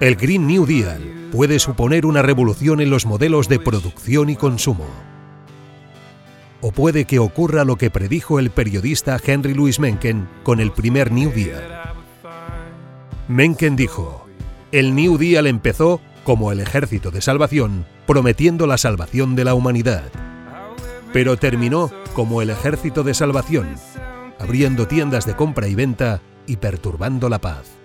El Green New Deal puede suponer una revolución en los modelos de producción y consumo. O puede que ocurra lo que predijo el periodista Henry Louis Mencken con el primer New Deal. Mencken dijo, el New Deal empezó como el ejército de salvación, prometiendo la salvación de la humanidad. Pero terminó como el ejército de salvación, abriendo tiendas de compra y venta y perturbando la paz.